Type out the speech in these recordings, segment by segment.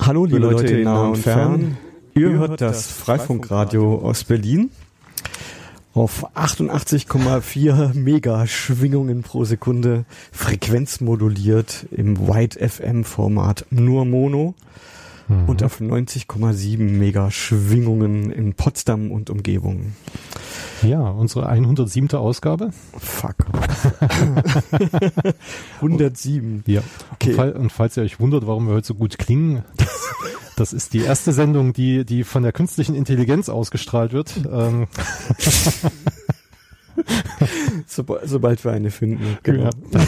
Hallo liebe Leute in nah und fern. Ihr hört das Freifunkradio aus Berlin. Auf 88,4 Megaschwingungen pro Sekunde, frequenzmoduliert im Wide FM Format nur Mono mhm. und auf 90,7 Megaschwingungen in Potsdam und Umgebung. Ja, unsere 107. Ausgabe. Fuck. 107. Ja. Okay. Und, fall, und, falls ihr euch wundert, warum wir heute so gut klingen, das, das, ist die erste Sendung, die, die von der künstlichen Intelligenz ausgestrahlt wird. Ähm. So, sobald wir eine finden. Genau. Ja.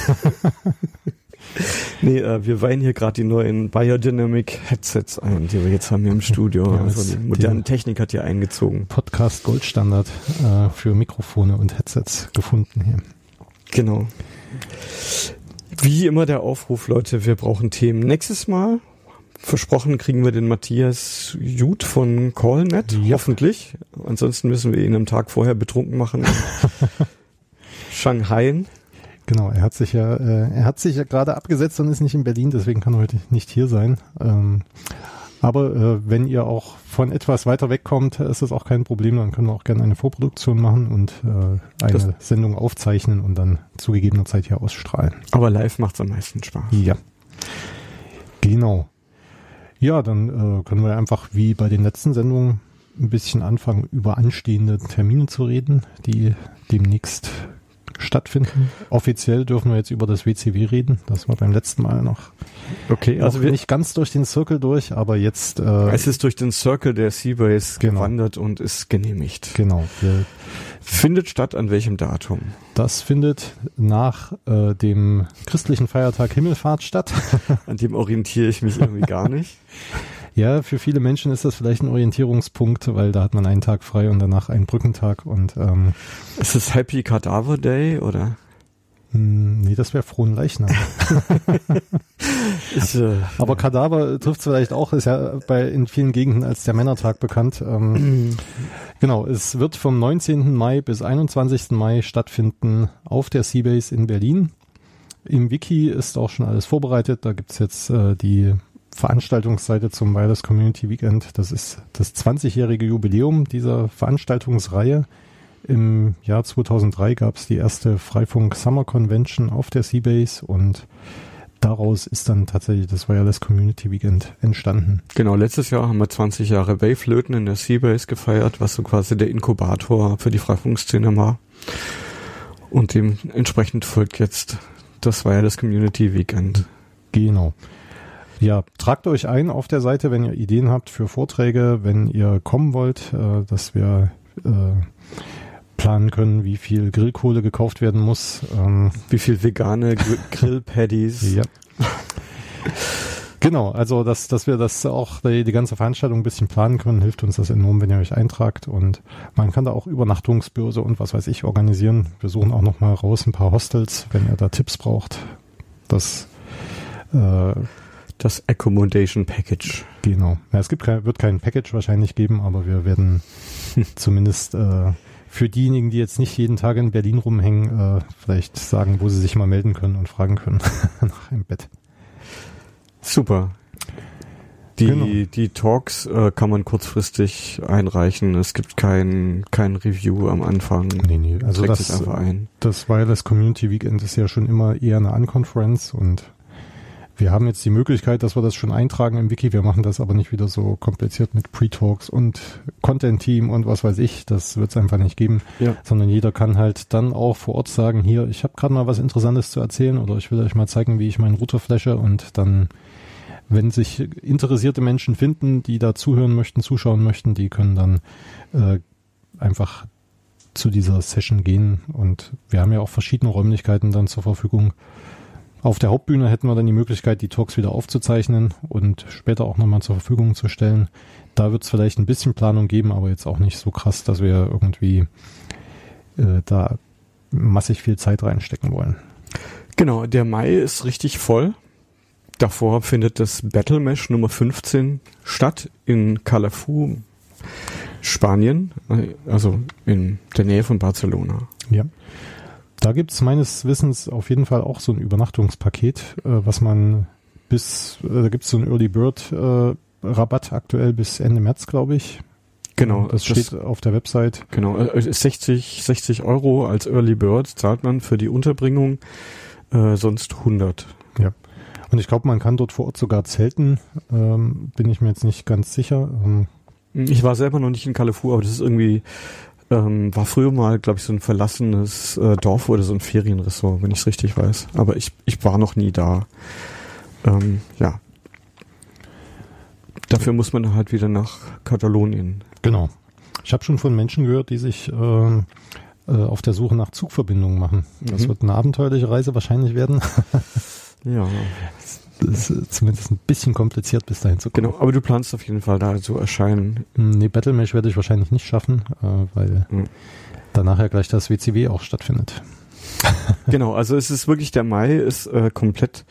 Nee, äh, wir weihen hier gerade die neuen Biodynamic Headsets ein, die wir jetzt haben hier im Studio. Ja, also die moderne Technik hat hier eingezogen. Podcast Goldstandard äh, für Mikrofone und Headsets gefunden hier. Genau. Wie immer der Aufruf, Leute, wir brauchen Themen. Nächstes Mal, versprochen, kriegen wir den Matthias Jud von CallNet, ja. hoffentlich. Ansonsten müssen wir ihn am Tag vorher betrunken machen. Shanghai. Genau, er hat sich ja, äh, er hat sich ja gerade abgesetzt und ist nicht in Berlin, deswegen kann er heute nicht hier sein. Ähm, aber äh, wenn ihr auch von etwas weiter wegkommt, ist das auch kein Problem. Dann können wir auch gerne eine Vorproduktion machen und äh, eine das Sendung aufzeichnen und dann zu gegebener Zeit hier ausstrahlen. Aber live macht es am meisten Spaß. Ja. Genau. Ja, dann äh, können wir einfach wie bei den letzten Sendungen ein bisschen anfangen, über anstehende Termine zu reden, die demnächst stattfinden. Offiziell dürfen wir jetzt über das WCW reden. Das war beim letzten Mal noch. Okay, also wir nicht ganz durch den Circle durch, aber jetzt. Äh, es ist durch den Circle der Seabase genau. gewandert und ist genehmigt. Genau. Wir, findet statt an welchem Datum? Das findet nach äh, dem christlichen Feiertag Himmelfahrt statt. An dem orientiere ich mich irgendwie gar nicht. Ja, für viele Menschen ist das vielleicht ein Orientierungspunkt, weil da hat man einen Tag frei und danach einen Brückentag und ähm, Ist es Happy Cadaver Day oder? Hm, nee, das wäre frohen Leichnam. ist, äh, Aber Kadaver trifft es vielleicht auch, ist ja bei in vielen Gegenden als der Männertag bekannt. Ähm, genau, es wird vom 19. Mai bis 21. Mai stattfinden auf der Seabase in Berlin. Im Wiki ist auch schon alles vorbereitet. Da gibt's jetzt äh, die Veranstaltungsseite zum Wireless Community Weekend. Das ist das 20-jährige Jubiläum dieser Veranstaltungsreihe. Im Jahr 2003 gab es die erste Freifunk Summer Convention auf der Seabase und daraus ist dann tatsächlich das Wireless Community Weekend entstanden. Genau, letztes Jahr haben wir 20 Jahre Wavelöten in der Seabase gefeiert, was so quasi der Inkubator für die Freifunkszene war. Und dementsprechend folgt jetzt das Wireless Community Weekend. Genau. Ja, tragt euch ein auf der Seite, wenn ihr Ideen habt für Vorträge, wenn ihr kommen wollt, äh, dass wir äh, planen können, wie viel Grillkohle gekauft werden muss. Ähm, wie viel vegane Gr Grillpaddies. Ja. Genau, also dass, dass wir das auch die, die ganze Veranstaltung ein bisschen planen können, hilft uns das enorm, wenn ihr euch eintragt und man kann da auch Übernachtungsbörse und was weiß ich organisieren. Wir suchen auch noch mal raus ein paar Hostels, wenn ihr da Tipps braucht. Das äh, das Accommodation Package. Genau. Ja, es gibt kein, wird kein Package wahrscheinlich geben, aber wir werden zumindest äh, für diejenigen, die jetzt nicht jeden Tag in Berlin rumhängen, äh, vielleicht sagen, wo sie sich mal melden können und fragen können nach einem Bett. Super. Die, genau. die Talks äh, kann man kurzfristig einreichen. Es gibt kein, kein Review am Anfang. Nee, nee. Also das, das Wireless Community Weekend ist ja schon immer eher eine Unconference und wir haben jetzt die Möglichkeit, dass wir das schon eintragen im Wiki. Wir machen das aber nicht wieder so kompliziert mit Pre-Talks und Content-Team und was weiß ich. Das wird es einfach nicht geben. Ja. Sondern jeder kann halt dann auch vor Ort sagen, hier, ich habe gerade mal was Interessantes zu erzählen oder ich will euch mal zeigen, wie ich meinen Router flashe und dann wenn sich interessierte Menschen finden, die da zuhören möchten, zuschauen möchten, die können dann äh, einfach zu dieser Session gehen und wir haben ja auch verschiedene Räumlichkeiten dann zur Verfügung. Auf der Hauptbühne hätten wir dann die Möglichkeit, die Talks wieder aufzuzeichnen und später auch nochmal zur Verfügung zu stellen. Da wird es vielleicht ein bisschen Planung geben, aber jetzt auch nicht so krass, dass wir irgendwie äh, da massig viel Zeit reinstecken wollen. Genau, der Mai ist richtig voll. Davor findet das Battle Mesh Nummer 15 statt in Calafou, Spanien, also in der Nähe von Barcelona. Ja. Da gibt es meines Wissens auf jeden Fall auch so ein Übernachtungspaket, äh, was man bis, äh, da gibt es so einen Early Bird äh, Rabatt aktuell bis Ende März, glaube ich. Genau. Das, das steht auf der Website. Genau. 60, äh, 60 Euro als Early Bird zahlt man für die Unterbringung, äh, sonst 100. Ja. Und ich glaube, man kann dort vor Ort sogar zelten. Ähm, bin ich mir jetzt nicht ganz sicher. Ähm, ich war selber noch nicht in Carrefour, aber das ist irgendwie, ähm, war früher mal, glaube ich, so ein verlassenes äh, Dorf oder so ein Ferienressort, wenn ich es richtig weiß. Aber ich, ich war noch nie da. Ähm, ja. Dafür muss man halt wieder nach Katalonien. Genau. Ich habe schon von Menschen gehört, die sich ähm, äh, auf der Suche nach Zugverbindungen machen. Das mhm. wird eine abenteuerliche Reise wahrscheinlich werden. ja. Das ist zumindest ein bisschen kompliziert, bis dahin zu kommen. Genau, aber du planst auf jeden Fall da zu erscheinen. Hm, nee, Battlemesh werde ich wahrscheinlich nicht schaffen, äh, weil mhm. danach ja gleich das WCW auch stattfindet. genau, also es ist wirklich, der Mai ist äh, komplett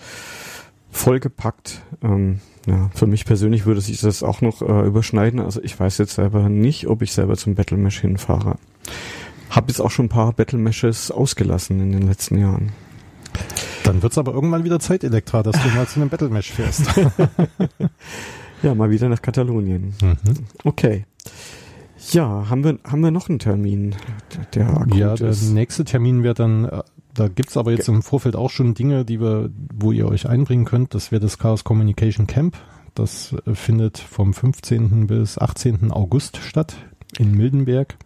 vollgepackt. Ähm, ja, für mich persönlich würde sich das auch noch äh, überschneiden. Also ich weiß jetzt selber nicht, ob ich selber zum Battle Mesh hinfahre. Hab jetzt auch schon ein paar Battle Meshes ausgelassen in den letzten Jahren. Dann wird's aber irgendwann wieder Zeit, Elektra, dass du mal zu einem Battle Mesh fährst. ja, mal wieder nach Katalonien. Mhm. Okay. Ja, haben wir, haben wir noch einen Termin, der akut Ja, der ist? nächste Termin wäre dann, äh, da gibt's aber jetzt im Vorfeld auch schon Dinge, die wir, wo ihr euch einbringen könnt. Das wäre das Chaos Communication Camp. Das äh, findet vom 15. bis 18. August statt in Mildenberg.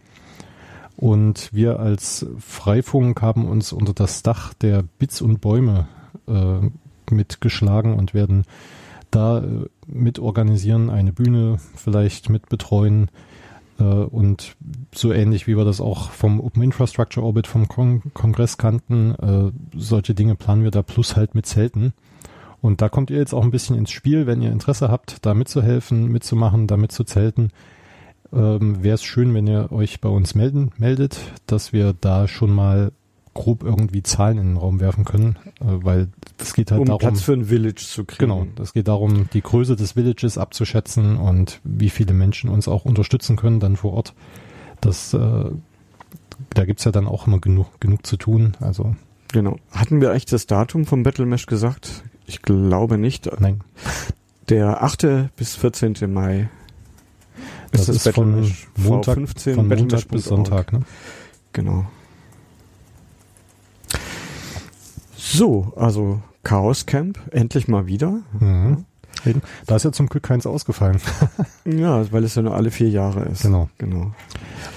Und wir als Freifunk haben uns unter das Dach der Bits und Bäume äh, mitgeschlagen und werden da äh, mit organisieren, eine Bühne vielleicht mit betreuen äh, und so ähnlich wie wir das auch vom Open Infrastructure Orbit vom Kong Kongress kannten, äh, solche Dinge planen wir da plus halt mit Zelten. Und da kommt ihr jetzt auch ein bisschen ins Spiel, wenn ihr Interesse habt, da mitzuhelfen, mitzumachen, damit zu zelten ähm, wäre es schön, wenn ihr euch bei uns melden, meldet, dass wir da schon mal grob irgendwie Zahlen in den Raum werfen können, äh, weil es geht halt um darum, Platz für ein Village zu kriegen. Genau, es geht darum, die Größe des Villages abzuschätzen und wie viele Menschen uns auch unterstützen können dann vor Ort. Das, äh, da gibt's ja dann auch immer genug, genug zu tun. Also genau. Hatten wir eigentlich das Datum vom Battle Mesh gesagt? Ich glaube nicht. Nein. Der 8. bis 14. Mai das, das ist, ist von Montag, 15, von Montag bis Sonntag. Ne? Genau. So, also Chaos Camp, endlich mal wieder. Mhm. Da ist ja zum Glück keins ausgefallen. ja, weil es ja nur alle vier Jahre ist. Genau. genau.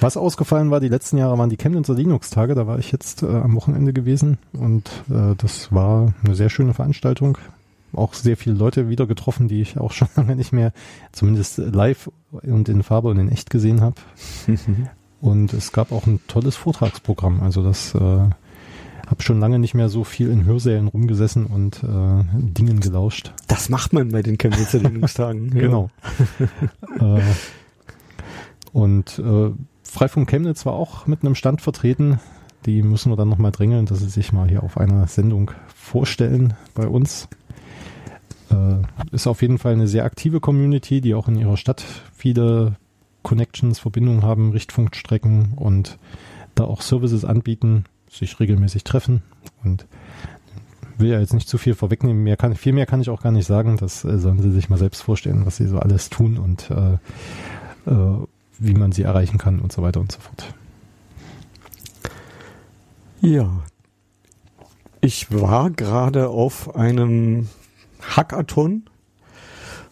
Was ausgefallen war, die letzten Jahre waren die Chemnitzer Linux-Tage. Da war ich jetzt äh, am Wochenende gewesen und äh, das war eine sehr schöne Veranstaltung auch sehr viele Leute wieder getroffen, die ich auch schon lange nicht mehr, zumindest live und in Farbe und in echt gesehen habe. und es gab auch ein tolles Vortragsprogramm. Also das äh, habe schon lange nicht mehr so viel in Hörsälen rumgesessen und äh, Dingen gelauscht. Das macht man bei den Chemnitzer Linux-Tagen. genau. äh, und äh, Freifunk Chemnitz war auch mit einem Stand vertreten. Die müssen wir dann nochmal drängeln, dass sie sich mal hier auf einer Sendung vorstellen bei uns äh, ist auf jeden Fall eine sehr aktive Community, die auch in ihrer Stadt viele Connections, Verbindungen haben, Richtfunkstrecken und da auch Services anbieten, sich regelmäßig treffen und will ja jetzt nicht zu viel vorwegnehmen. Mehr kann, viel mehr kann ich auch gar nicht sagen. Das äh, sollen Sie sich mal selbst vorstellen, was Sie so alles tun und äh, äh, wie man sie erreichen kann und so weiter und so fort. Ja, ich war gerade auf einem Hackathon.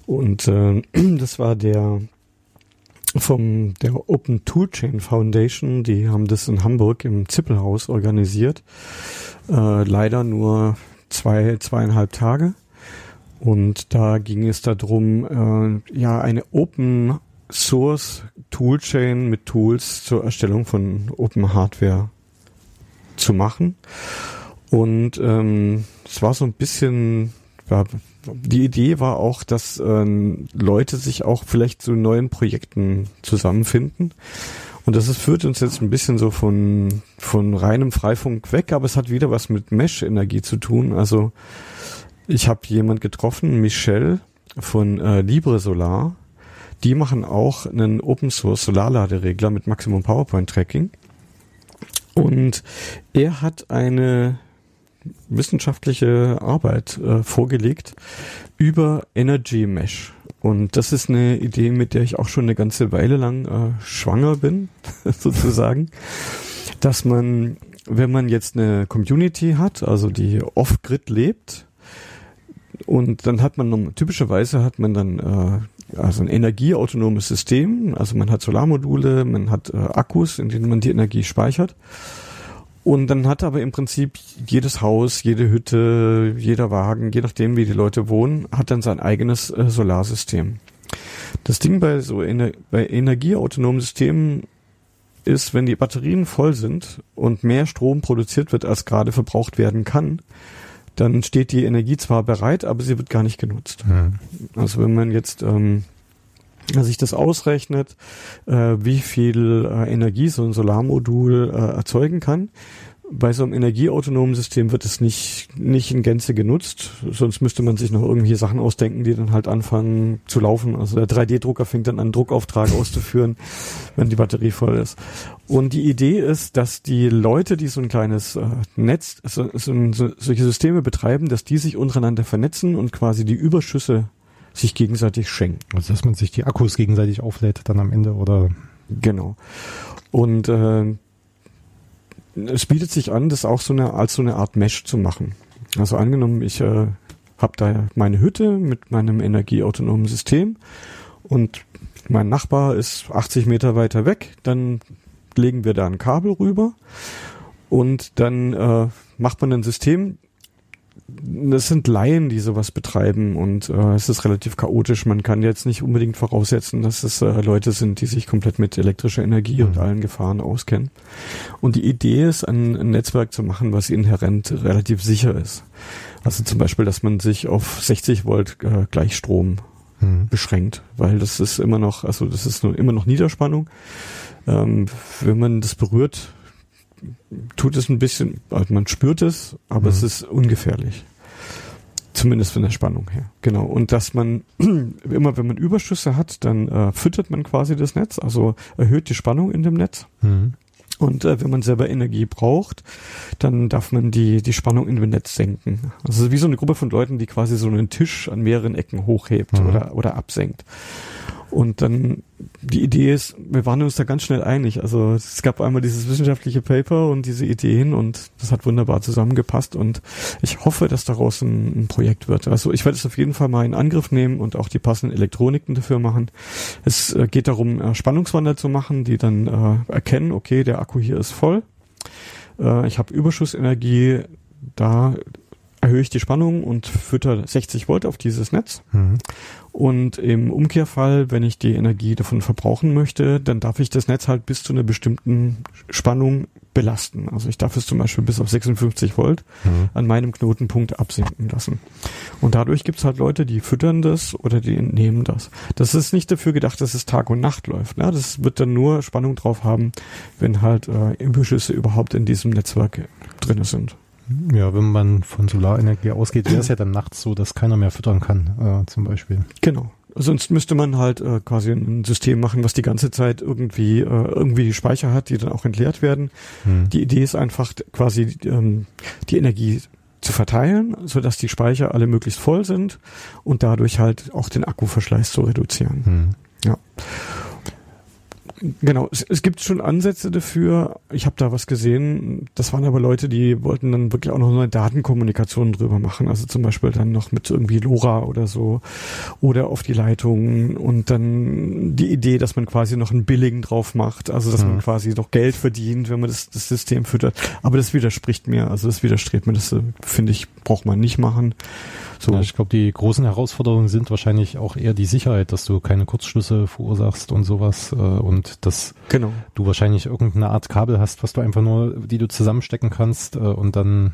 Und äh, das war der vom der Open Toolchain Foundation, die haben das in Hamburg im Zippelhaus organisiert. Äh, leider nur zwei, zweieinhalb Tage. Und da ging es darum, äh, ja, eine Open Source Toolchain mit Tools zur Erstellung von Open Hardware zu machen. Und ähm, es war so ein bisschen war, die Idee war auch, dass ähm, Leute sich auch vielleicht zu neuen Projekten zusammenfinden. Und das ist, führt uns jetzt ein bisschen so von, von reinem Freifunk weg, aber es hat wieder was mit Mesh-Energie zu tun. Also ich habe jemand getroffen, Michelle von äh, Libre Solar. Die machen auch einen Open Source Solarladeregler mit Maximum PowerPoint Tracking. Und er hat eine wissenschaftliche Arbeit äh, vorgelegt über Energy Mesh. Und das ist eine Idee, mit der ich auch schon eine ganze Weile lang äh, schwanger bin, sozusagen, dass man, wenn man jetzt eine Community hat, also die off-grid lebt, und dann hat man typischerweise hat man dann äh, also ein energieautonomes System, also man hat Solarmodule, man hat äh, Akkus, in denen man die Energie speichert. Und dann hat aber im Prinzip jedes Haus, jede Hütte, jeder Wagen, je nachdem wie die Leute wohnen, hat dann sein eigenes äh, Solarsystem. Das Ding bei so ener bei energieautonomen Systemen ist, wenn die Batterien voll sind und mehr Strom produziert wird, als gerade verbraucht werden kann, dann steht die Energie zwar bereit, aber sie wird gar nicht genutzt. Mhm. Also wenn man jetzt ähm, sich das ausrechnet, äh, wie viel äh, Energie so ein Solarmodul äh, erzeugen kann, bei so einem energieautonomen System wird es nicht, nicht in Gänze genutzt, sonst müsste man sich noch irgendwelche Sachen ausdenken, die dann halt anfangen zu laufen. Also der 3D-Drucker fängt dann an, Druckauftrag auszuführen, wenn die Batterie voll ist. Und die Idee ist, dass die Leute, die so ein kleines äh, Netz, so, so, so, solche Systeme betreiben, dass die sich untereinander vernetzen und quasi die Überschüsse sich gegenseitig schenken. Also dass man sich die Akkus gegenseitig auflädt dann am Ende oder genau. Und äh, es bietet sich an, das auch so eine als so eine Art Mesh zu machen. Also angenommen, ich äh, habe da meine Hütte mit meinem energieautonomen System und mein Nachbar ist 80 Meter weiter weg, dann legen wir da ein Kabel rüber und dann äh, macht man ein System, das sind Laien, die sowas betreiben und äh, es ist relativ chaotisch. Man kann jetzt nicht unbedingt voraussetzen, dass es äh, Leute sind, die sich komplett mit elektrischer Energie mhm. und allen Gefahren auskennen. Und die Idee ist, ein, ein, Netzwerk zu machen, was inhärent relativ sicher ist. Also zum Beispiel, dass man sich auf 60 Volt äh, Gleichstrom mhm. beschränkt, weil das ist immer noch, also das ist nur, immer noch Niederspannung. Ähm, wenn man das berührt, tut es ein bisschen, also man spürt es, aber mhm. es ist ungefährlich. Zumindest von der Spannung her. Genau. Und dass man immer, wenn man Überschüsse hat, dann äh, füttert man quasi das Netz, also erhöht die Spannung in dem Netz. Mhm. Und äh, wenn man selber Energie braucht, dann darf man die, die Spannung in dem Netz senken. Also wie so eine Gruppe von Leuten, die quasi so einen Tisch an mehreren Ecken hochhebt mhm. oder, oder absenkt. Und dann die Idee ist, wir waren uns da ganz schnell einig. Also es gab einmal dieses wissenschaftliche Paper und diese Ideen und das hat wunderbar zusammengepasst und ich hoffe, dass daraus ein, ein Projekt wird. Also ich werde es auf jeden Fall mal in Angriff nehmen und auch die passenden Elektroniken dafür machen. Es äh, geht darum, äh, Spannungswandler zu machen, die dann äh, erkennen, okay, der Akku hier ist voll. Äh, ich habe Überschussenergie, da erhöhe ich die Spannung und fütter 60 Volt auf dieses Netz. Mhm. Und im Umkehrfall, wenn ich die Energie davon verbrauchen möchte, dann darf ich das Netz halt bis zu einer bestimmten Spannung belasten. Also ich darf es zum Beispiel bis auf 56 Volt mhm. an meinem Knotenpunkt absinken lassen. Und dadurch gibt es halt Leute, die füttern das oder die entnehmen das. Das ist nicht dafür gedacht, dass es Tag und Nacht läuft. Ne? Das wird dann nur Spannung drauf haben, wenn halt äh, Überschüsse überhaupt in diesem Netzwerk drin sind. Ja, wenn man von Solarenergie ausgeht, wäre es ja dann nachts so, dass keiner mehr füttern kann, äh, zum Beispiel. Genau. Sonst müsste man halt äh, quasi ein System machen, was die ganze Zeit irgendwie äh, irgendwie Speicher hat, die dann auch entleert werden. Hm. Die Idee ist einfach quasi ähm, die Energie zu verteilen, so dass die Speicher alle möglichst voll sind und dadurch halt auch den Akkuverschleiß zu reduzieren. Hm. Ja. Genau, es, es, gibt schon Ansätze dafür. Ich habe da was gesehen. Das waren aber Leute, die wollten dann wirklich auch noch eine Datenkommunikation drüber machen. Also zum Beispiel dann noch mit irgendwie LoRa oder so oder auf die Leitungen und dann die Idee, dass man quasi noch ein Billing drauf macht, also dass mhm. man quasi noch Geld verdient, wenn man das, das System füttert. Aber das widerspricht mir, also das widerstrebt mir. Das äh, finde ich braucht man nicht machen. So. Ja, ich glaube, die großen Herausforderungen sind wahrscheinlich auch eher die Sicherheit, dass du keine Kurzschlüsse verursachst und sowas äh, und dass genau. du wahrscheinlich irgendeine Art Kabel hast, was du einfach nur, die du zusammenstecken kannst äh, und dann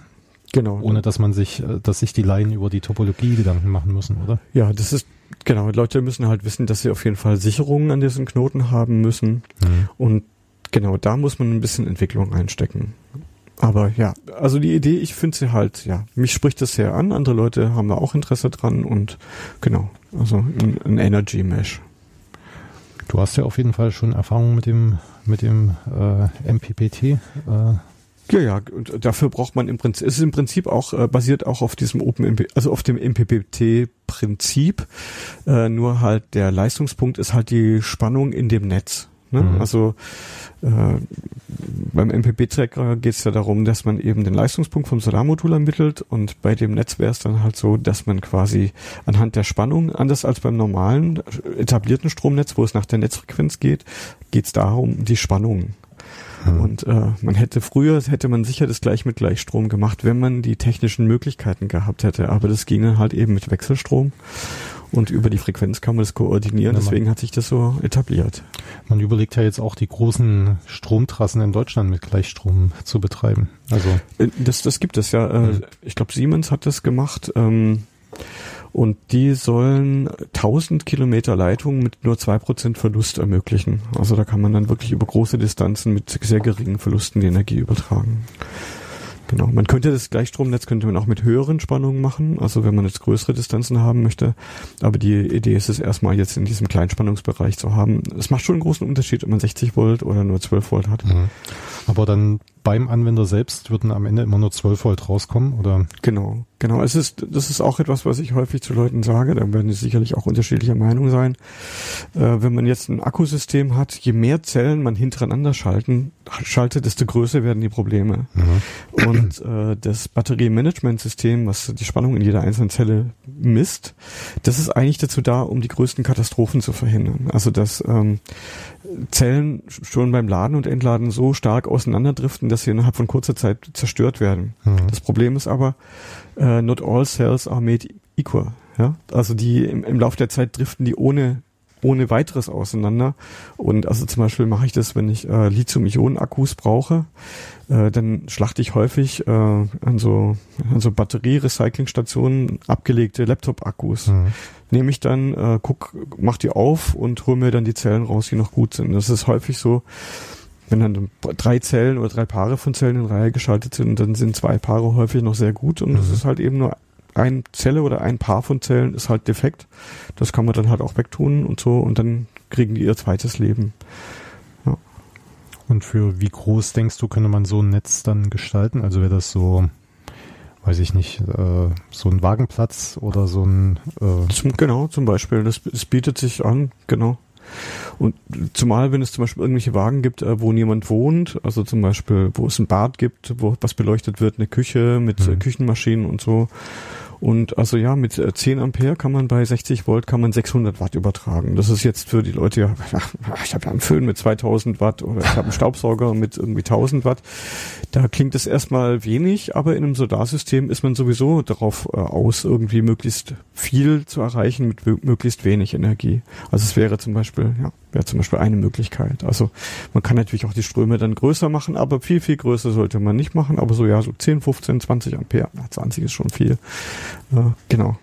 Genau. Ohne dass man sich, äh, dass sich die Laien über die Topologie Gedanken machen müssen, oder? Ja, das ist, genau. Leute müssen halt wissen, dass sie auf jeden Fall Sicherungen an diesen Knoten haben müssen. Mhm. Und genau, da muss man ein bisschen Entwicklung einstecken. Aber ja, also die Idee, ich finde sie halt, ja, mich spricht das sehr an. Andere Leute haben da auch Interesse dran und genau, also ein, ein Energy Mesh. Du hast ja auf jeden Fall schon Erfahrung mit dem mit dem äh, MPPT. Äh, Ja, ja, und dafür braucht man im Prinzip, es ist im Prinzip auch, äh, basiert auch auf diesem Open, also auf dem MPPT-Prinzip, äh, nur halt der Leistungspunkt ist halt die Spannung in dem Netz. Ne? Mhm. Also äh, beim MPP-Tracker geht es ja darum, dass man eben den Leistungspunkt vom Solarmodul ermittelt und bei dem Netz wäre es dann halt so, dass man quasi anhand der Spannung, anders als beim normalen etablierten Stromnetz, wo es nach der Netzfrequenz geht, geht es darum, die Spannung hm. Und äh, man hätte früher, hätte man sicher das gleich mit Gleichstrom gemacht, wenn man die technischen Möglichkeiten gehabt hätte. Aber das ging dann halt eben mit Wechselstrom. Und über die Frequenz kann man das koordinieren, deswegen hat sich das so etabliert. Man überlegt ja jetzt auch die großen Stromtrassen in Deutschland mit Gleichstrom zu betreiben. Also äh, das, das gibt es ja. Äh, hm. Ich glaube, Siemens hat das gemacht. Ähm, und die sollen 1000 Kilometer Leitung mit nur zwei Prozent Verlust ermöglichen. Also da kann man dann wirklich über große Distanzen mit sehr geringen Verlusten die Energie übertragen. Genau. Man könnte das Gleichstromnetz könnte man auch mit höheren Spannungen machen, also wenn man jetzt größere Distanzen haben möchte. Aber die Idee ist es erstmal jetzt in diesem Kleinspannungsbereich zu haben. Es macht schon einen großen Unterschied, ob man 60 Volt oder nur 12 Volt hat. Mhm. Aber dann beim Anwender selbst würden am Ende immer nur 12 Volt rauskommen, oder? Genau, genau. Es ist, das ist auch etwas, was ich häufig zu Leuten sage. Da werden sie sicherlich auch unterschiedlicher Meinung sein. Äh, wenn man jetzt ein Akkusystem hat, je mehr Zellen man hintereinander schalten, schaltet, desto größer werden die Probleme. Mhm. Und äh, das Batteriemanagementsystem, was die Spannung in jeder einzelnen Zelle misst, das ist eigentlich dazu da, um die größten Katastrophen zu verhindern. Also dass ähm, Zellen schon beim Laden und Entladen so stark auseinanderdriften, dass sie innerhalb von kurzer Zeit zerstört werden. Mhm. Das Problem ist aber, uh, not all cells are made equal. Ja? Also die im, im Laufe der Zeit driften die ohne ohne weiteres auseinander. Und also zum Beispiel mache ich das, wenn ich äh, Lithium-Ionen-Akkus brauche, äh, dann schlachte ich häufig äh, an so, an so Batterie-Recycling-Stationen abgelegte Laptop-Akkus. Mhm. Nehme ich dann, äh, guck, mach die auf und hole mir dann die Zellen raus, die noch gut sind. Das ist häufig so, wenn dann drei Zellen oder drei Paare von Zellen in Reihe geschaltet sind, dann sind zwei Paare häufig noch sehr gut und es mhm. ist halt eben nur ein Zelle oder ein Paar von Zellen ist halt defekt. Das kann man dann halt auch wegtun und so und dann kriegen die ihr zweites Leben. Ja. Und für wie groß denkst du, könnte man so ein Netz dann gestalten? Also wäre das so, weiß ich nicht, äh, so ein Wagenplatz oder so ein... Äh zum, genau, zum Beispiel. Das, das bietet sich an, genau. Und zumal, wenn es zum Beispiel irgendwelche Wagen gibt, äh, wo niemand wohnt, also zum Beispiel, wo es ein Bad gibt, wo was beleuchtet wird, eine Küche mit mhm. Küchenmaschinen und so, und also ja, mit 10 äh, Ampere kann man bei 60 Volt kann man 600 Watt übertragen. Das ist jetzt für die Leute, ja, ich habe ja einen Föhn mit 2000 Watt oder ich habe einen Staubsauger mit irgendwie 1000 Watt. Da klingt es erstmal wenig, aber in einem Solarsystem ist man sowieso darauf äh, aus, irgendwie möglichst viel zu erreichen mit möglichst wenig Energie. Also es wäre zum Beispiel, ja, wäre zum Beispiel eine Möglichkeit. Also man kann natürlich auch die Ströme dann größer machen, aber viel, viel größer sollte man nicht machen. Aber so ja, so 10, 15, 20 Ampere, 20 ist schon viel. Äh, genau.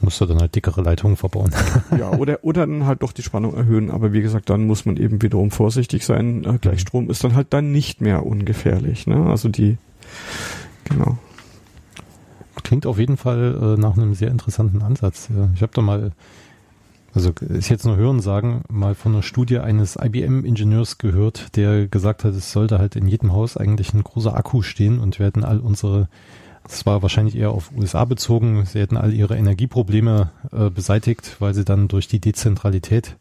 Musst du dann halt dickere Leitungen verbauen. ja, oder, oder dann halt doch die Spannung erhöhen. Aber wie gesagt, dann muss man eben wiederum vorsichtig sein. Äh, Gleichstrom ist dann halt dann nicht mehr ungefährlich. Ne? Also die, genau. Klingt auf jeden Fall äh, nach einem sehr interessanten Ansatz. Ich habe da mal also ist jetzt nur Hören sagen, mal von einer Studie eines IBM-Ingenieurs gehört, der gesagt hat, es sollte halt in jedem Haus eigentlich ein großer Akku stehen und wir hätten all unsere, das war wahrscheinlich eher auf USA bezogen, sie hätten all ihre Energieprobleme äh, beseitigt, weil sie dann durch die Dezentralität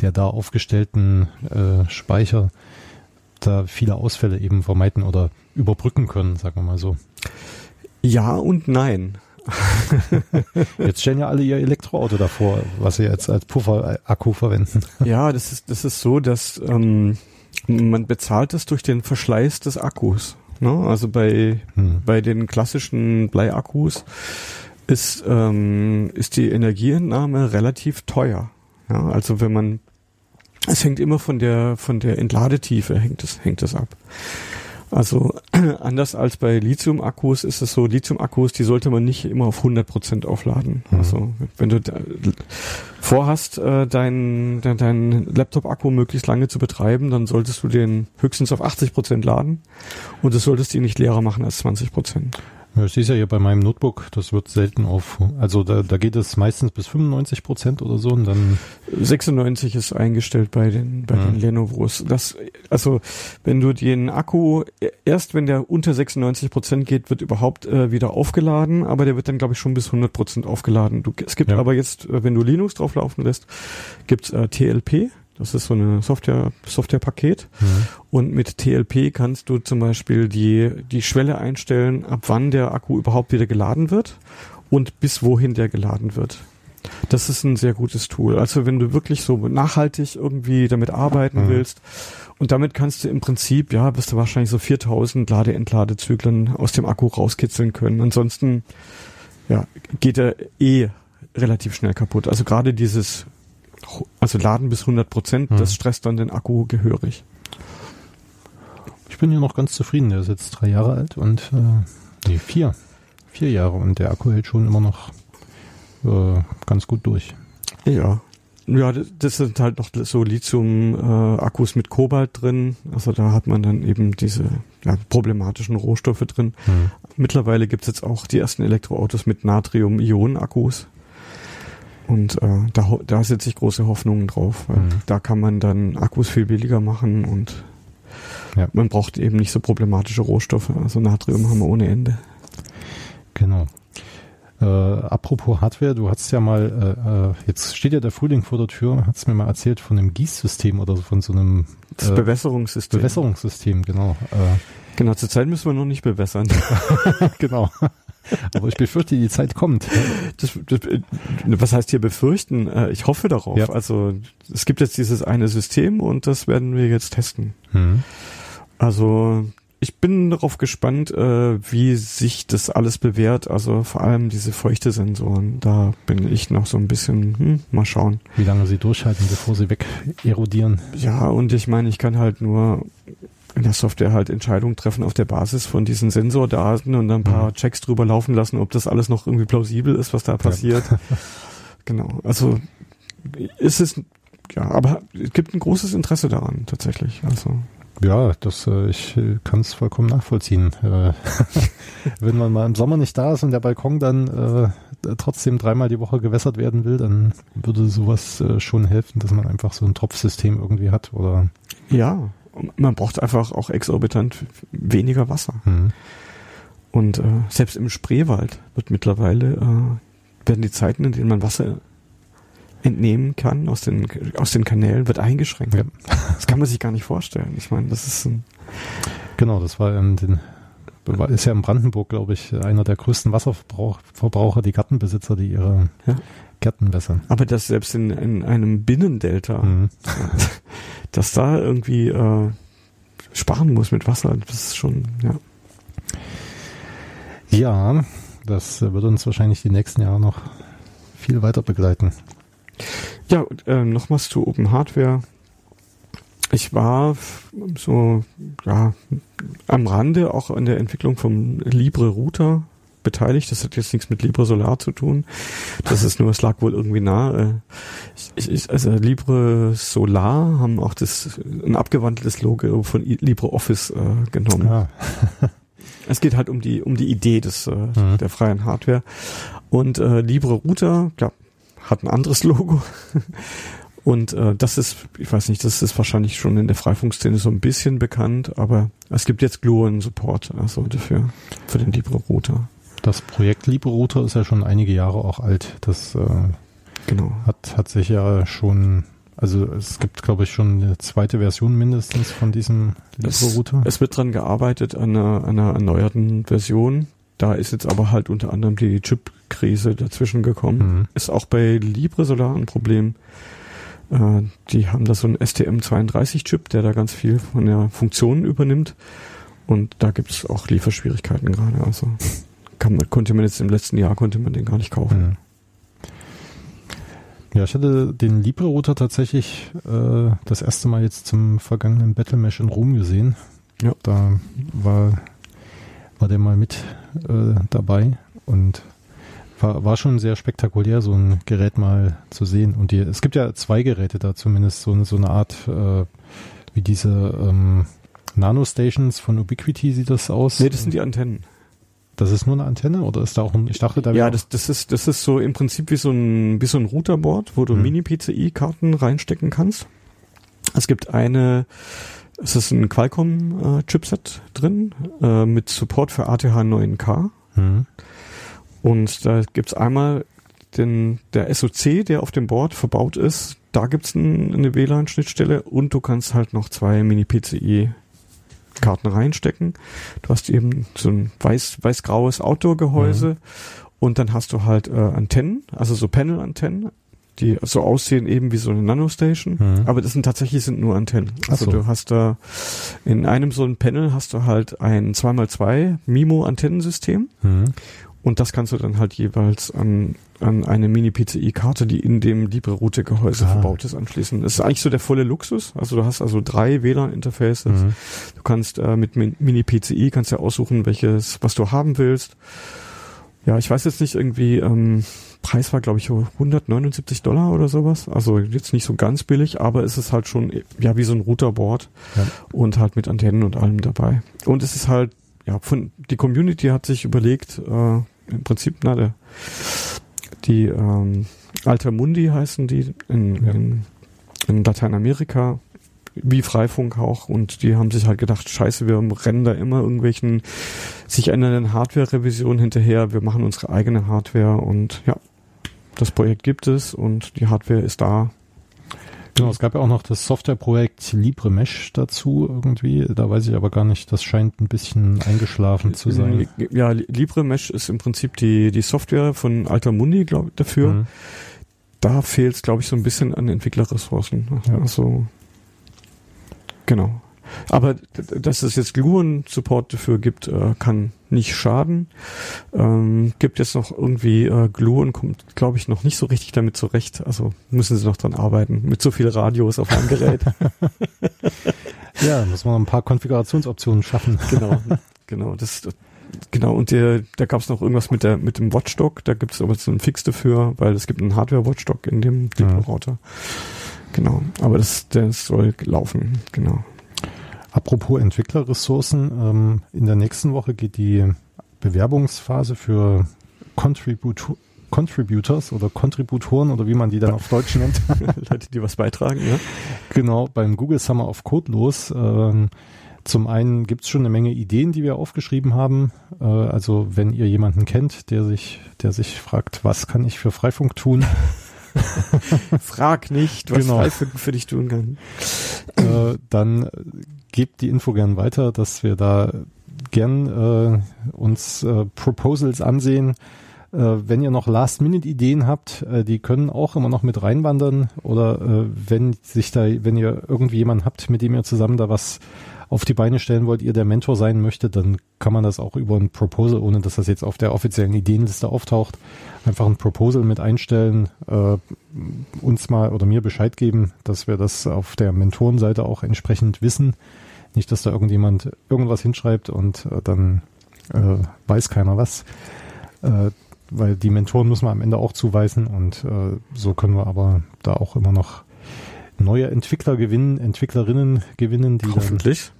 der da aufgestellten äh, Speicher da viele Ausfälle eben vermeiden oder überbrücken können, sagen wir mal so. Ja und nein. jetzt stellen ja alle ihr Elektroauto davor, was sie jetzt als Pufferakku verwenden. Ja, das ist, das ist so, dass ähm, man bezahlt es durch den Verschleiß des Akkus. Ne? Also bei, hm. bei den klassischen Bleiakkus ist, ähm, ist die Energieentnahme relativ teuer. Ja? Also wenn man es hängt immer von der von der Entladetiefe hängt es hängt es ab. Also anders als bei Lithium-Akkus ist es so, Lithium-Akkus, die sollte man nicht immer auf 100 Prozent aufladen. Mhm. Also wenn du vorhast, äh, deinen dein, dein Laptop-Akku möglichst lange zu betreiben, dann solltest du den höchstens auf 80 Prozent laden und das solltest du ihn nicht leerer machen als 20%. Prozent. Ja, ich sehe ja hier bei meinem Notebook, das wird selten auf, also da, da geht es meistens bis 95 Prozent oder so und dann 96 ist eingestellt bei den bei mhm. den Lenovos. Das also wenn du den Akku erst wenn der unter 96 Prozent geht, wird überhaupt äh, wieder aufgeladen, aber der wird dann glaube ich schon bis 100 Prozent aufgeladen. Du, es gibt ja. aber jetzt, äh, wenn du Linux drauf laufen lässt, gibt's äh, TLP. Das ist so eine Software, Softwarepaket. Mhm. Und mit TLP kannst du zum Beispiel die, die Schwelle einstellen, ab wann der Akku überhaupt wieder geladen wird und bis wohin der geladen wird. Das ist ein sehr gutes Tool. Also wenn du wirklich so nachhaltig irgendwie damit arbeiten mhm. willst und damit kannst du im Prinzip, ja, bist du wahrscheinlich so 4000 Lade-Entladezyklen aus dem Akku rauskitzeln können. Ansonsten, ja, geht er eh relativ schnell kaputt. Also gerade dieses also laden bis 100 Prozent, hm. das stresst dann den Akku gehörig. Ich bin hier noch ganz zufrieden. Der ist jetzt drei Jahre alt und äh, nee, vier. Vier Jahre und der Akku hält schon immer noch äh, ganz gut durch. Ja. Ja, das sind halt noch so Lithium-Akkus äh, mit Kobalt drin. Also da hat man dann eben diese ja, problematischen Rohstoffe drin. Hm. Mittlerweile gibt es jetzt auch die ersten Elektroautos mit Natrium-Ionen-Akkus. Und äh, da, da setze ich große Hoffnungen drauf, weil mhm. da kann man dann Akkus viel billiger machen und ja. man braucht eben nicht so problematische Rohstoffe. Also Natrium haben wir ohne Ende. Genau. Äh, apropos Hardware, du hast ja mal, äh, äh jetzt steht ja der Frühling vor der Tür, hast mir mal erzählt von einem Gießsystem oder von so einem äh, Bewässerungssystem. Bewässerungssystem, genau. Äh, genau, zurzeit müssen wir noch nicht bewässern. genau. Aber ich befürchte, die Zeit kommt. Das, das, was heißt hier befürchten? Äh, ich hoffe darauf. Ja. Also es gibt jetzt dieses eine System und das werden wir jetzt testen. Mhm. Also ich bin darauf gespannt, äh, wie sich das alles bewährt. Also vor allem diese feuchte Sensoren. Da bin ich noch so ein bisschen, hm, mal schauen. Wie lange sie durchhalten, bevor sie weg erodieren. Ja, und ich meine, ich kann halt nur in der Software halt Entscheidungen treffen auf der Basis von diesen Sensordaten und dann ein paar mhm. Checks drüber laufen lassen, ob das alles noch irgendwie plausibel ist, was da passiert. Ja. genau. Also ist es ja, aber es gibt ein großes Interesse daran tatsächlich. Also ja, das äh, ich äh, kann es vollkommen nachvollziehen. Äh, wenn man mal im Sommer nicht da ist und der Balkon dann äh, trotzdem dreimal die Woche gewässert werden will, dann würde sowas schon helfen, dass man einfach so ein Tropfsystem irgendwie hat oder ja, man braucht einfach auch exorbitant weniger Wasser. Mhm. Und äh, selbst im Spreewald wird mittlerweile äh, werden die Zeiten, in denen man Wasser entnehmen kann aus den aus den Kanälen, wird eingeschränkt. Ja. Das kann man sich gar nicht vorstellen. Ich meine, das ist ein genau, das war in den ist ja in Brandenburg, glaube ich, einer der größten Wasserverbraucher, die Gartenbesitzer, die ihre ja. Gärten wässern. Aber das selbst in, in einem Binnendelta, mhm. dass da irgendwie äh, sparen muss mit Wasser, das ist schon, ja. Ja, das wird uns wahrscheinlich die nächsten Jahre noch viel weiter begleiten. Ja, äh, nochmals zu Open Hardware. Ich war so ja am Rande auch an der Entwicklung vom Libre Router beteiligt. Das hat jetzt nichts mit Libre Solar zu tun. Das ist nur, es lag wohl irgendwie nah. Ich, ich, also Libre Solar haben auch das ein abgewandeltes Logo von LibreOffice äh, genommen. Ja. es geht halt um die um die Idee des äh, mhm. der freien Hardware und äh, Libre Router, klar, hat ein anderes Logo. Und äh, das ist, ich weiß nicht, das ist wahrscheinlich schon in der Freifunkszene so ein bisschen bekannt, aber es gibt jetzt Gluon Support also dafür, für den Libre Router. Das Projekt LibreRouter ist ja schon einige Jahre auch alt. Das äh, genau. hat, hat sich ja schon, also es gibt, glaube ich, schon eine zweite Version mindestens von diesem LibreRouter. Es, es wird dran gearbeitet an einer, einer erneuerten Version. Da ist jetzt aber halt unter anderem die Chip-Krise dazwischen gekommen. Mhm. Ist auch bei LibreSolar ein Problem. Äh, die haben da so einen STM32-Chip, der da ganz viel von der Funktion übernimmt. Und da gibt es auch Lieferschwierigkeiten gerade. Also kann man, konnte man jetzt im letzten Jahr konnte man den gar nicht kaufen. Mhm. Ja, ich hatte den Libre-Router tatsächlich äh, das erste Mal jetzt zum vergangenen Battle Mesh in Rom gesehen. Ja. Da war, war der mal mit äh, dabei und war, war schon sehr spektakulär, so ein Gerät mal zu sehen. Und die, es gibt ja zwei Geräte da zumindest, so, so eine Art äh, wie diese ähm, Nano-Stations von Ubiquiti sieht das aus. Nee, das sind die Antennen. Das ist nur eine Antenne oder ist da auch ein, ich dachte da Ja, das, das ist, das ist so im Prinzip wie so ein, wie so ein Routerboard, wo du hm. Mini-PCI-Karten reinstecken kannst. Es gibt eine, es ist ein Qualcomm-Chipset äh, drin, äh, mit Support für ATH 9K. Hm. Und da gibt's einmal den, der SoC, der auf dem Board verbaut ist. Da gibt's ein, eine WLAN-Schnittstelle und du kannst halt noch zwei Mini-PCI Karten reinstecken. Du hast eben so ein weiß, weiß-graues Outdoor-Gehäuse mhm. und dann hast du halt äh, Antennen, also so Panel-Antennen, die so aussehen eben wie so eine Nanostation, mhm. aber das sind tatsächlich sind nur Antennen. Also so. du hast da in einem so ein Panel hast du halt ein 2x2 MIMO-Antennensystem mhm. Und das kannst du dann halt jeweils an an eine Mini-PCI-Karte, die in dem Libre-Router-Gehäuse ah. verbaut ist, anschließen. Das ist eigentlich so der volle Luxus. Also du hast also drei WLAN-Interfaces. Mhm. Du kannst äh, mit Mini-PCI kannst ja aussuchen, welches, was du haben willst. Ja, ich weiß jetzt nicht irgendwie, ähm, Preis war glaube ich 179 Dollar oder sowas. Also jetzt nicht so ganz billig, aber es ist halt schon ja wie so ein Routerboard ja. und halt mit Antennen und allem dabei. Und es ist halt ja von die Community hat sich überlegt, äh, im Prinzip na der die ähm, Altermundi heißen die in, ja. in, in Lateinamerika, wie Freifunk auch. Und die haben sich halt gedacht, scheiße, wir rennen da immer irgendwelchen sich ändernden Hardware-Revisionen hinterher, wir machen unsere eigene Hardware und ja, das Projekt gibt es und die Hardware ist da Genau, es gab ja auch noch das Softwareprojekt LibreMesh dazu irgendwie. Da weiß ich aber gar nicht, das scheint ein bisschen eingeschlafen zu sein. Ja, LibreMesh ist im Prinzip die, die Software von Altermundi, glaube ich, dafür. Mhm. Da fehlt es, glaube ich, so ein bisschen an Entwicklerressourcen. Ja. Also, genau. Aber dass es jetzt Gluon-Support dafür gibt, äh, kann nicht schaden. Ähm, gibt jetzt noch irgendwie äh, Gluon kommt, glaube ich, noch nicht so richtig damit zurecht. Also müssen sie noch dran arbeiten. Mit so viel Radios auf einem Gerät. ja, muss man ein paar Konfigurationsoptionen schaffen. genau, genau. Das, genau. Und der, da gab es noch irgendwas mit der mit dem Watchdog. Da gibt es aber so einen Fix dafür, weil es gibt einen Hardware-Watchdog in dem, dem ja. Router. Genau. Aber das, das soll laufen. Genau. Apropos Entwicklerressourcen, ähm, in der nächsten Woche geht die Bewerbungsphase für Contributor Contributors oder Kontributoren oder wie man die dann auf Deutsch nennt. Leute, die was beitragen, ja. Genau, beim Google Summer of Code los. Ähm, zum einen gibt's schon eine Menge Ideen, die wir aufgeschrieben haben. Äh, also wenn ihr jemanden kennt, der sich, der sich fragt, was kann ich für Freifunk tun? Frag nicht, was genau. Freifunk für dich tun kann. Äh, dann gebt die Info gern weiter, dass wir da gern äh, uns äh, Proposals ansehen. Äh, wenn ihr noch Last-Minute-Ideen habt, äh, die können auch immer noch mit reinwandern. Oder äh, wenn sich da, wenn ihr irgendwie jemanden habt, mit dem ihr zusammen da was auf die Beine stellen wollt, ihr der Mentor sein möchtet, dann kann man das auch über ein Proposal, ohne dass das jetzt auf der offiziellen Ideenliste auftaucht, einfach ein Proposal mit einstellen, äh, uns mal oder mir Bescheid geben, dass wir das auf der Mentorenseite auch entsprechend wissen. Nicht, dass da irgendjemand irgendwas hinschreibt und äh, dann äh, weiß keiner was. Äh, weil die Mentoren müssen wir am Ende auch zuweisen und äh, so können wir aber da auch immer noch neue Entwickler gewinnen, Entwicklerinnen gewinnen, die Hoffentlich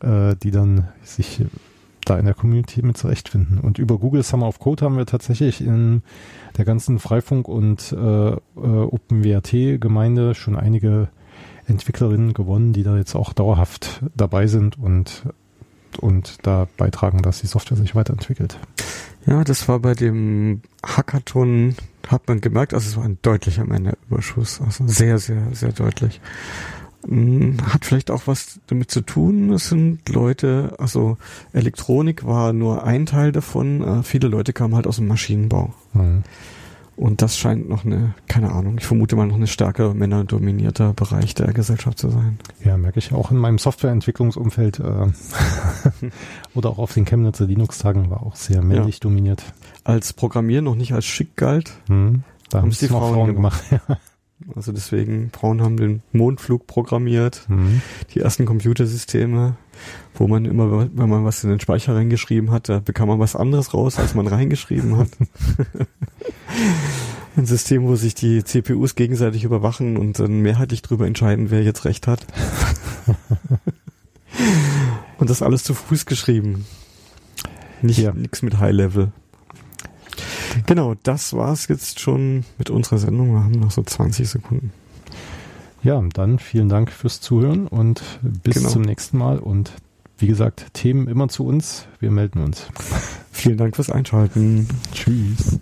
äh, die dann sich da in der Community mit zurechtfinden. Und über Google Summer of Code haben wir tatsächlich in der ganzen Freifunk- und äh, äh, OpenWRT-Gemeinde schon einige Entwicklerinnen gewonnen, die da jetzt auch dauerhaft dabei sind und, und da beitragen, dass die Software sich weiterentwickelt. Ja, das war bei dem Hackathon, hat man gemerkt, also es war ein deutlicher Männerüberschuss, also sehr, sehr, sehr deutlich. Hm, hat vielleicht auch was damit zu tun. Es sind Leute, also Elektronik war nur ein Teil davon. Äh, viele Leute kamen halt aus dem Maschinenbau. Mhm. Und das scheint noch eine, keine Ahnung, ich vermute mal noch eine stärker männerdominierter Bereich der Gesellschaft zu sein. Ja, merke ich auch in meinem Softwareentwicklungsumfeld äh, oder auch auf den Chemnitzer Linux-Tagen war auch sehr männlich ja. dominiert. Als Programmieren noch nicht als schick galt, mhm. da haben es die Frauen, Frauen gemacht. gemacht. Also deswegen, Frauen haben den Mondflug programmiert, mhm. die ersten Computersysteme, wo man immer, wenn man was in den Speicher reingeschrieben hat, da bekam man was anderes raus, als man reingeschrieben hat. Ein System, wo sich die CPUs gegenseitig überwachen und dann mehrheitlich darüber entscheiden, wer jetzt recht hat. und das alles zu Fuß geschrieben. Nicht ja. nichts mit High Level. Genau, das war's jetzt schon mit unserer Sendung. Wir haben noch so 20 Sekunden. Ja, dann vielen Dank fürs Zuhören und bis genau. zum nächsten Mal. Und wie gesagt, Themen immer zu uns. Wir melden uns. Vielen Dank fürs Einschalten. Tschüss.